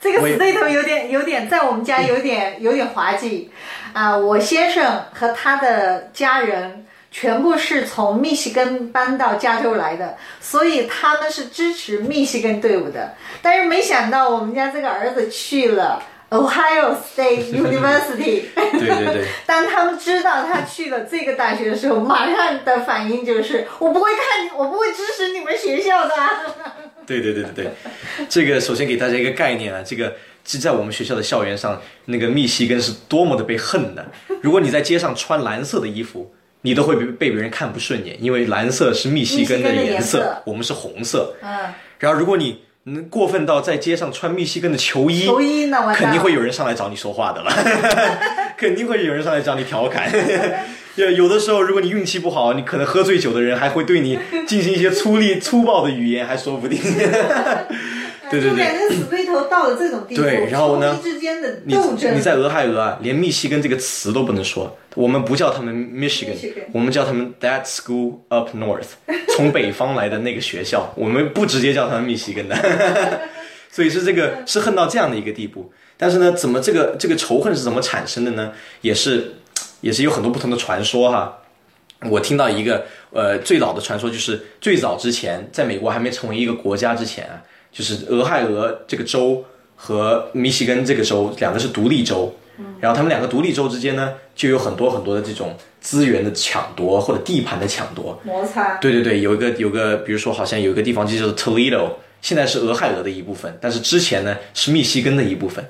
这个死对头有点有点在我们家有点有点滑稽。啊，我先生和他的家人全部是从密西根搬到加州来的，所以他们是支持密西根队伍的。但是没想到我们家这个儿子去了 Ohio State University，对对对，当他们知道他去了这个大学的时候，马上的反应就是：我不会看，我不会支持你们学校的啊。对对对对对，这个首先给大家一个概念啊，这个是在我们学校的校园上，那个密西根是多么的被恨的。如果你在街上穿蓝色的衣服，你都会被被别人看不顺眼，因为蓝色是密西根的颜颜色我们是红色。嗯，然后如果你能过分到在街上穿密西根的球衣，肯定会有人上来找你说话的了，肯定会有人上来找你调侃。有有的时候，如果你运气不好，你可能喝醉酒的人还会对你进行一些粗力、粗暴的语言，还说不定。对对对就感觉死对头到了这种地步，对然后呢之间的你斗争，你在俄亥俄啊，连密西根这个词都不能说，我们不叫他们 Michigan，Michigan 我们叫他们 That School Up North，从北方来的那个学校，我们不直接叫他们密西根的，所以是这个是恨到这样的一个地步。但是呢，怎么这个这个仇恨是怎么产生的呢？也是也是有很多不同的传说哈。我听到一个呃最老的传说，就是最早之前，在美国还没成为一个国家之前啊，就是俄亥俄这个州和密西根这个州两个是独立州，然后他们两个独立州之间呢，就有很多很多的这种资源的抢夺或者地盘的抢夺。摩擦。对对对，有一个有个，比如说好像有一个地方就叫做 Toledo，现在是俄亥俄的一部分，但是之前呢是密西根的一部分。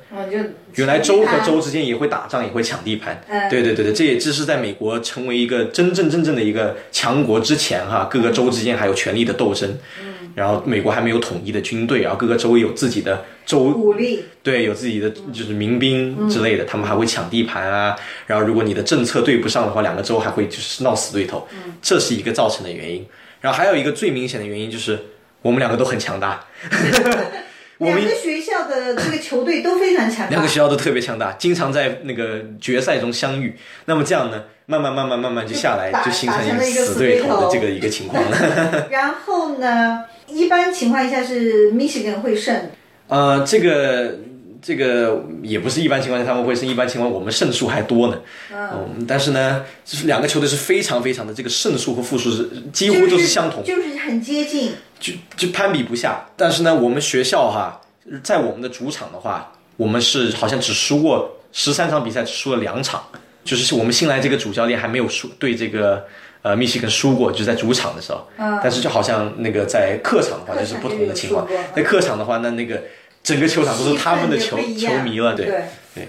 原来州和州之间也会打仗，也会抢地盘。嗯对对对对，这也这是在美国成为一个真正真正的一个强国之前哈，各个州之间还有权力的斗争。嗯。然后美国还没有统一的军队，然后各个州有自己的州武力，对，有自己的就是民兵之类的，他们还会抢地盘啊。然后如果你的政策对不上的话，两个州还会就是闹死对头，这是一个造成的原因。然后还有一个最明显的原因就是我们两个都很强大，我们两个学校的这个球队都非常强大两个。学校都特别强大，经常在那个决赛中相遇。那么这样呢，慢慢慢慢慢慢就下来，打就形成了一个死对头死对头的这个一个情况了。然后呢，一般情况下是 Michigan 会胜，呃，这个这个也不是一般情况下他们会胜，一般情况我们胜数还多呢。嗯，但是呢，就是两个球队是非常非常的这个胜数和负数是几乎都是相同，就是很接近。就就攀比不下。但是呢，我们学校哈，在我们的主场的话，我们是好像只输过十三场比赛，只输了两场。就是我们新来这个主教练还没有输对这个呃密西根输过，就在主场的时候。嗯但是就好像那个在客场的话，就是不同的情况。在客场的话，那那个整个球场都是他们的球球迷了，对对。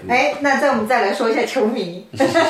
哎，那再我们再来说一下球迷，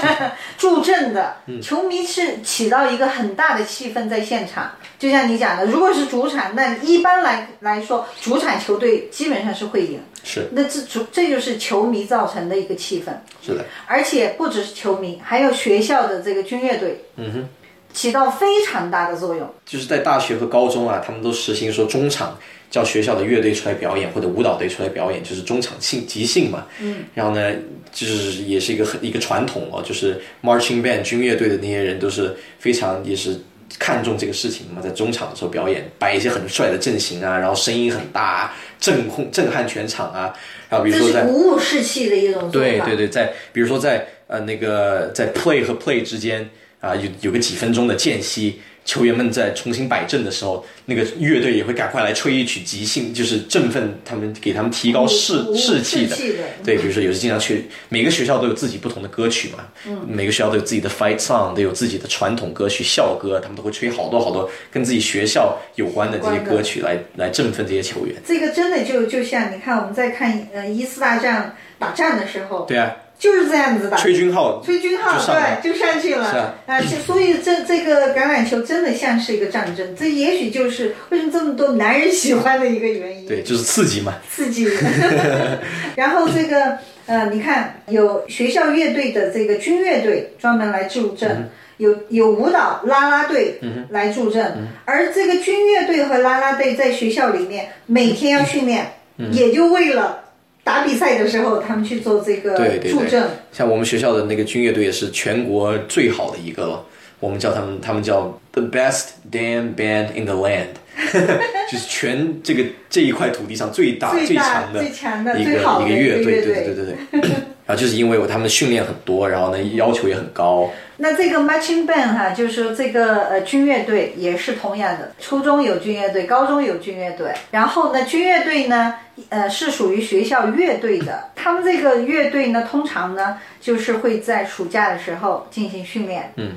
助阵的嗯球迷是起到一个很大的气氛在现场。就像你讲的，如果是主场，那一般来来说，主场球队基本上是会赢。是那这主这就是球迷造成的一个气氛，是的，而且不只是球迷，还有学校的这个军乐队，嗯哼。起到非常大的作用。就是在大学和高中啊，他们都实行说中场叫学校的乐队出来表演或者舞蹈队出来表演，就是中场性即兴嘛。嗯。然后呢，就是也是一个很一个传统哦，就是 marching band 军乐队的那些人都是非常也是看重这个事情嘛，在中场的时候表演，摆一些很帅的阵型啊，然后声音很大，震控震撼全场啊。然后比如说在鼓舞士气的一种。对对对，在比如说在呃那个在 play 和 play 之间啊、有有个几分钟的间隙，球员们在重新摆阵的时候，那个乐队也会赶快来吹一曲即兴，就是振奋他们，给他们提高士士气的。对，比如说有时经常去每个学校都有自己不同的歌曲嘛，嗯，每个学校都有自己的 fight song，都有自己的传统歌曲校歌，他们都会吹好多好多跟自己学校有关的这些歌曲来来振奋这些球员。这个真的就就像你看我们在看呃一次大战打仗的时候，对啊，就是这样子的。崔军浩，崔军号，就上来对，就上去了。是啊就所以这这个橄榄球真的像是一个战争，这也许就是为什么这么多男人喜欢的一个原因。对，就是刺激嘛。刺激。然后这个呃，你看有学校乐队的这个军乐队专门来助阵。有有舞蹈啦啦队来助阵，而这个军乐队和啦啦队在学校里面每天要训练，也就为了打比赛的时候他们去做这个对对对助阵。像我们学校的那个军乐队也是全国最好的一个了，我们叫他们，他们叫 the best damn band in the land，就是全这个这一块土地上最大最大强的最强的一个一个乐队对对对对对。然后就是因为我他们的训练很多，然后呢要求也很高，那这个 marching band 哈，就是说这个呃军乐队也是同样的，初中有军乐队，高中有军乐队，然后呢军乐队呢，呃是属于学校乐队的，他们这个乐队呢，通常呢就是会在暑假的时候进行训练，嗯，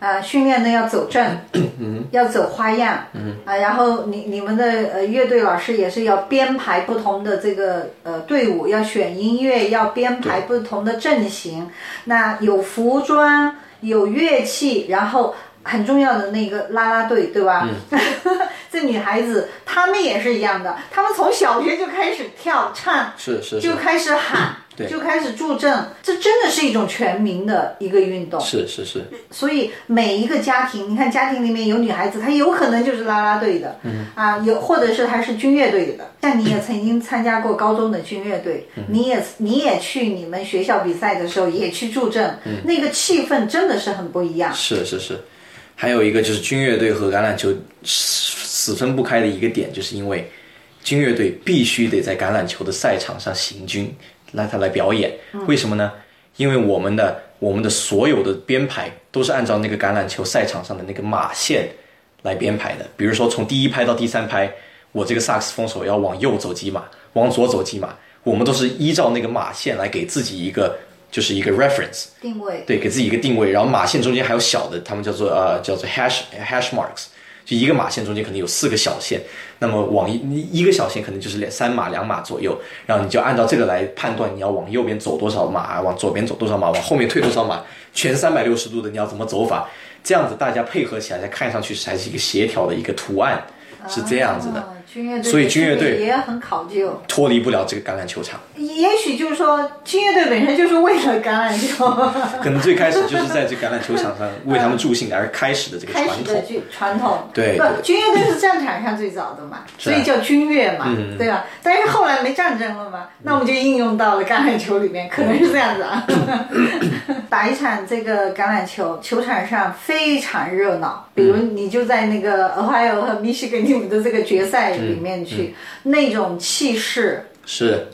呃训练呢要走正，嗯，要走花样，嗯啊，然后你你们的呃乐队老师也是要编排不同的这个呃队伍，要选音乐，要编排不同的阵型，那有服装。有乐器，然后很重要的那个啦啦队，对吧？这女孩子她们也是一样的，她们从小学就开始跳唱，是是是就开始喊，对就开始助阵，这真的是一种全民的一个运动。是是是，所以每一个家庭，你看家庭里面有女孩子，她有可能就是啦啦队的，嗯啊，有或者是她是军乐队的。像你也曾经参加过高中的军乐队，嗯你也你也去你们学校比赛的时候也去助阵，嗯那个气氛真的是很不一样。是是是，还有一个就是军乐队和橄榄球死死分不开的一个点，就是因为军乐队必须得在橄榄球的赛场上行军，让他来表演。为什么呢？因为我们的我们的所有的编排都是按照那个橄榄球赛场上的那个马线来编排的。比如说从第一拍到第三拍，我这个萨克斯风手要往右走几码，往左走几码，我们都是依照那个马线来给自己一个就是一个 reference。定位对，给自己一个定位，然后马线中间还有小的，他们叫做呃叫做 hash hash marks，就一个马线中间可能有四个小线，那么往一一个小线可能就是两三码两码左右，然后你就按照这个来判断你要往右边走多少码，往左边走多少码，往后面退多少码，全三百六十度的你要怎么走法，这样子大家配合起来才看上去才是一个协调的一个图案，是这样子的，军乐队，所以军乐队也很考究。脱离不了这个橄榄球场。也许就是说，军乐队本身就是为了橄榄球 可能最开始就是在这橄榄球场上为他们助兴而开始的这个 开传统。始的军传统。对不，军乐队是战场上最早的嘛，所以叫军乐嘛，嗯对吧？但是后来没战争了嘛，那我们就应用到了橄榄球里面，可能是这样子啊。打一场这个橄榄球，球场上非常热闹，比如嗯你就在那个 Ohio 和 Michigan 你们的这个决赛里面嗯去，那种气势。是，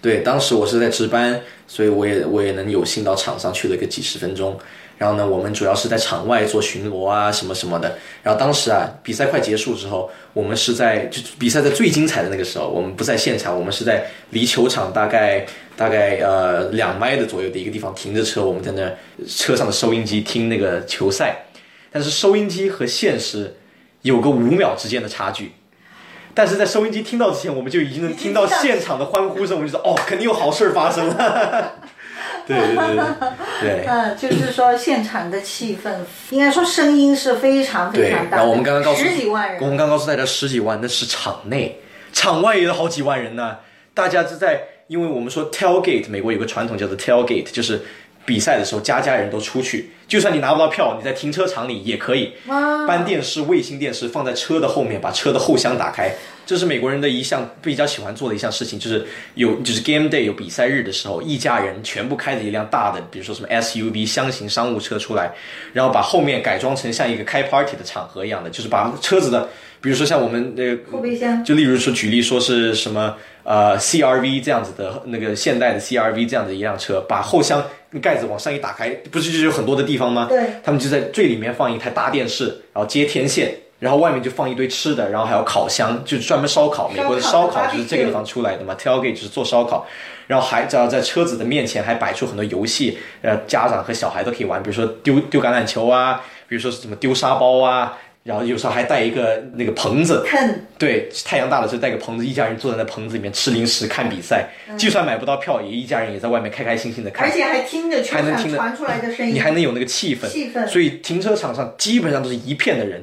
对，当时我是在值班，所以我也我也能有幸到场上去了个几十分钟。然后呢，我们主要是在场外做巡逻啊，什么什么的。然后当时啊，比赛快结束之后，我们是在就比赛在最精彩的那个时候，我们不在现场，我们是在离球场大概大概呃两迈的左右的一个地方停着车，我们在那车上的收音机听那个球赛。但是收音机和现实有个五秒之间的差距。但是在收音机听到之前，我们就已经能听到现场的欢呼声，我们就说哦，肯定有好事儿发生 了。对对对对对 嗯，就是说现场的气氛，应该说声音是非常非。常大的。然后我们刚刚告诉十几万人，我们刚刚告诉大家十几万，那是场内，场外也有好几万人呢。大家是在，因为我们说 tailgate，美国有个传统叫做 tailgate，就是比赛的时候家家人都出去，就算你拿不到票，你在停车场里也可以哇搬电视、卫星电视放在车的后面，把车的后箱打开。这是美国人的一项比较喜欢做的一项事情，就是有就是 game day 有比赛日的时候，一家人全部开着一辆大的，比如说什么 SUV 箱型商务车出来，然后把后面改装成像一个开 party 的场合一样的，就是把车子的，比如说像我们那个后备箱就例如说举例说是什么呃 CRV 这样子的那个现代的 CRV 这样的一辆车，把后箱盖子往上一打开，不是就有很多的地方吗？对，他们就在最里面放一台大电视，然后接天线。然后外面就放一堆吃的，然后还有烤箱，就是专门烧烤。美国的烧烤就是这个地方出来的嘛，tailgate 就是做烧烤。然后还只要在车子的面前还摆出很多游戏，呃，家长和小孩都可以玩，比如说丢丢橄榄球啊，比如说是什么丢沙包啊，然后有时候还带一个那个棚子，对，太阳大的时候带个棚子，一家人坐在那棚子里面吃零食看比赛，就算买不到票，也一家人也在外面开开心心的看。而。且还听着球场传出来的声音，你还能有那个气氛，气氛。所以停车场上基本上都是一片的人，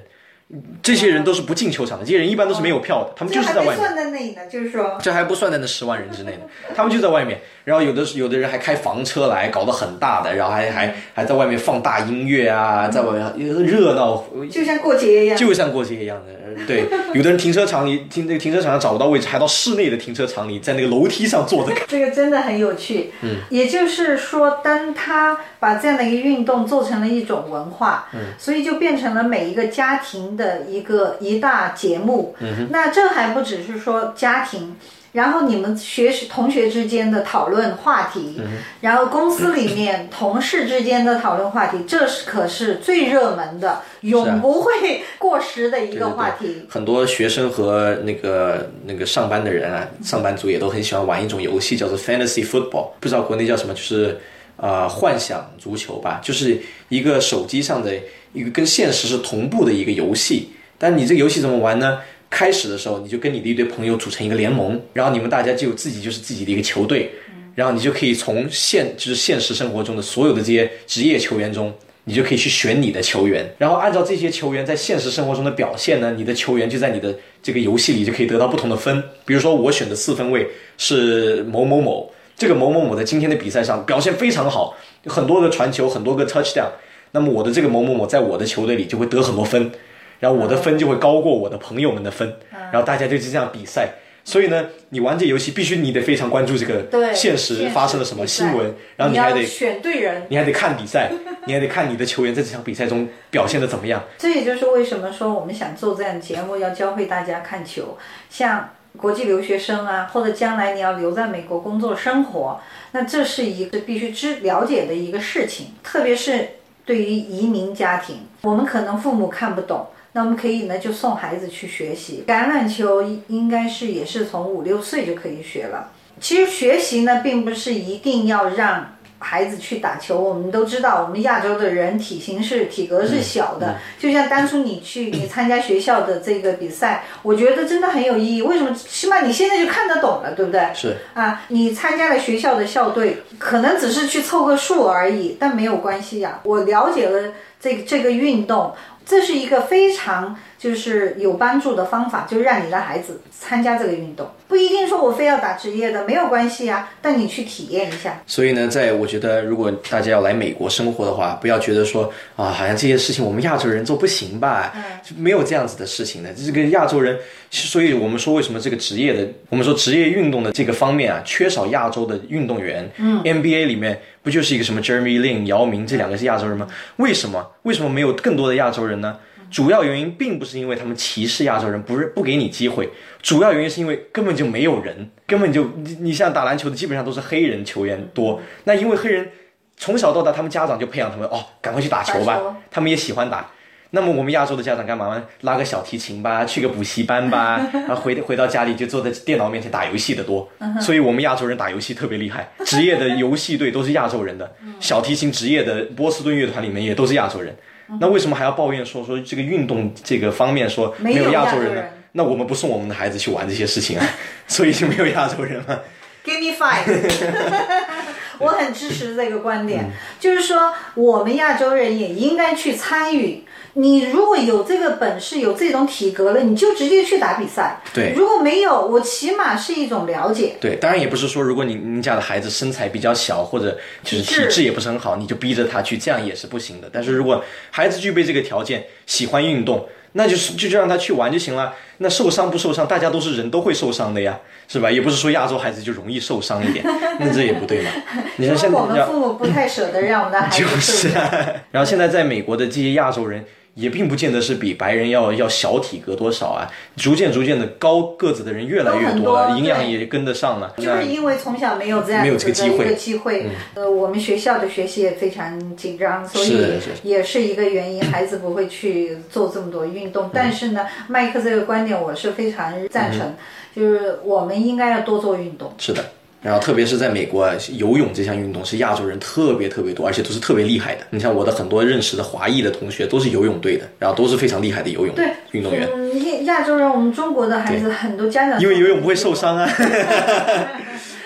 这些人都是不进球场的，这些人一般都是没有票的，他们就是在外面。算在内呢，就是说这还不算在那十万人之内呢，他们就在外面，然后有的有的人还开房车来，搞得很大的，然后还还还在外面放大音乐啊，在外面热闹，就像过节一样。就像过节一样的。对，有的人停车场里停那个停车场上找不到位置，还到室内的停车场里，在那个楼梯上坐着看。这个真的很有趣，嗯，也就是说，当他把这样的一个运动做成了一种文化，嗯，所以就变成了每一个家庭的一个一大节目，嗯，那这还不只是说家庭。然后你们学习同学之间的讨论话题，然后公司里面同事之间的讨论话题，这是可是最热门的，永不会过时的一个话题。很多学生和那个那个上班的人啊，上班族也都很喜欢玩一种游戏，叫做 Fantasy Football，不知道国内叫什么，就是呃幻想足球吧，就是一个手机上的一个跟现实是同步的一个游戏。但你这个游戏怎么玩呢？开始的时候，你就跟你的一堆朋友组成一个联盟，然后你们大家就自己就是自己的一个球队，然后你就可以从现就是现实生活中的所有的这些职业球员中，你就可以去选你的球员，然后按照这些球员在现实生活中的表现呢，你的球员就在你的这个游戏里就可以得到不同的分。比如说我选的四分位是某某某，这个某某某在今天的比赛上表现非常好，有很多个传球，很多个 touchdown，那么我的这个某某某在我的球队里就会得很多分。然后我的分就会高过我的朋友们的分，然后大家就是这样比赛。所以呢，你玩这游戏必须你得非常关注这个现实发生了什么新闻，然后你还得选对人，你还得看比赛，你还得看你的球员在这场比赛中表现的怎么样。这也就是为什么说我们想做这样的节目，要教会大家看球。像国际留学生啊，或者将来你要留在美国工作生活，那这是一个必须知了解的一个事情。特别是对于移民家庭，我们可能父母看不懂。那我们可以呢，就送孩子去学习橄榄球，应该是也是从五六岁就可以学了。其实学习呢，并不是一定要让孩子去打球。我们都知道，我们亚洲的人体型是体格是小的。就像当初你去你参加学校的这个比赛，我觉得真的很有意义。为什么？起码你现在就看得懂了，对不对？是啊，你参加了学校的校队，可能只是去凑个数而已，但没有关系呀。我了解了这个这个运动。这是一个非常就是有帮助的方法，就让你的孩子参加这个运动，不一定说我非要打职业的，没有关系啊，但你去体验一下。所以呢，在我觉得，如果大家要来美国生活的话，不要觉得说啊，好像这些事情我们亚洲人做不行吧，嗯、就没有这样子的事情的。这个亚洲人，所以我们说为什么这个职业的，我们说职业运动的这个方面啊，缺少亚洲的运动员。嗯，NBA 里面。不就是一个什么 Jeremy Lin、姚明这两个是亚洲人吗？为什么？为什么没有更多的亚洲人呢？主要原因并不是因为他们歧视亚洲人，不是不给你机会。主要原因是因为根本就没有人，根本就你你像打篮球的基本上都是黑人球员多。那因为黑人从小到大，他们家长就培养他们哦，赶快去打球吧，他们也喜欢打。那么我们亚洲的家长干嘛呢？拉个小提琴吧，去个补习班吧，然 后回回到家里就坐在电脑面前打游戏的多。所以我们亚洲人打游戏特别厉害，职业的游戏队都是亚洲人的。小提琴职业的波士顿乐团里面也都是亚洲人。那为什么还要抱怨说说这个运动这个方面说没有亚洲人呢？那我们不送我们的孩子去玩这些事情啊，所以就没有亚洲人嘛。Give me five，我很支持这个观点，就是说我们亚洲人也应该去参与。你如果有这个本事，有这种体格了，你就直接去打比赛。对，如果没有，我起码是一种了解。对，当然也不是说，如果你你家的孩子身材比较小，或者就是体质也不是很好，你就逼着他去，这样也是不行的。但是如果孩子具备这个条件，喜欢运动，那就是就就让他去玩就行了。那受伤不受伤，大家都是人都会受伤的呀，是吧？也不是说亚洲孩子就容易受伤一点，那这也不对嘛。你说我们父母不太舍得让我们的孩子就是啊。然后现在在美国的这些亚洲人。也并不见得是比白人要要小体格多少啊，逐渐逐渐的高个子的人越来越多了，营养也跟得上了。就是因为从小没有这样没有这个机会，机会。呃，我们学校的学习也非常紧张，所以也是一个原因，孩子不会去做这么多运动。但是呢，麦克这个观点我是非常赞成，就是我们应该要多做运动。是的。然后，特别是在美国，游泳这项运动是亚洲人特别特别多，而且都是特别厉害的。你像我的很多认识的华裔的同学，都是游泳队的，然后都是非常厉害的游泳运动员。嗯，亚洲人，我们中国的孩子很多家长因为游泳不会受伤啊，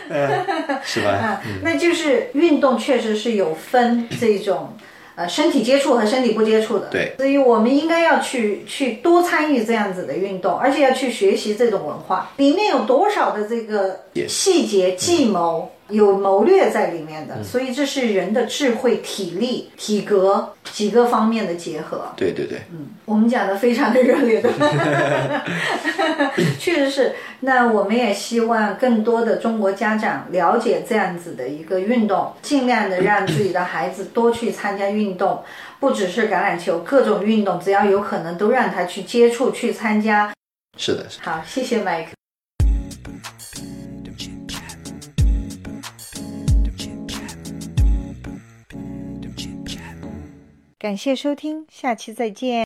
是吧？那就是运动确实是有分这种。呃，身体接触和身体不接触的，对，所以我们应该要去去多参与这样子的运动，而且要去学习这种文化，里面有多少的这个细节计谋。有谋略在里面的，所以这是人的智慧、体力、体格几个方面的结合。对对对，嗯，我们讲的非常的热烈的 确实是。那我们也希望更多的中国家长了解这样子的一个运动，尽量的让自己的孩子多去参加运动，不只是橄榄球，各种运动只要有可能都让他去接触、去参加。是的，好，谢谢 Mike。感谢收听，下期再见。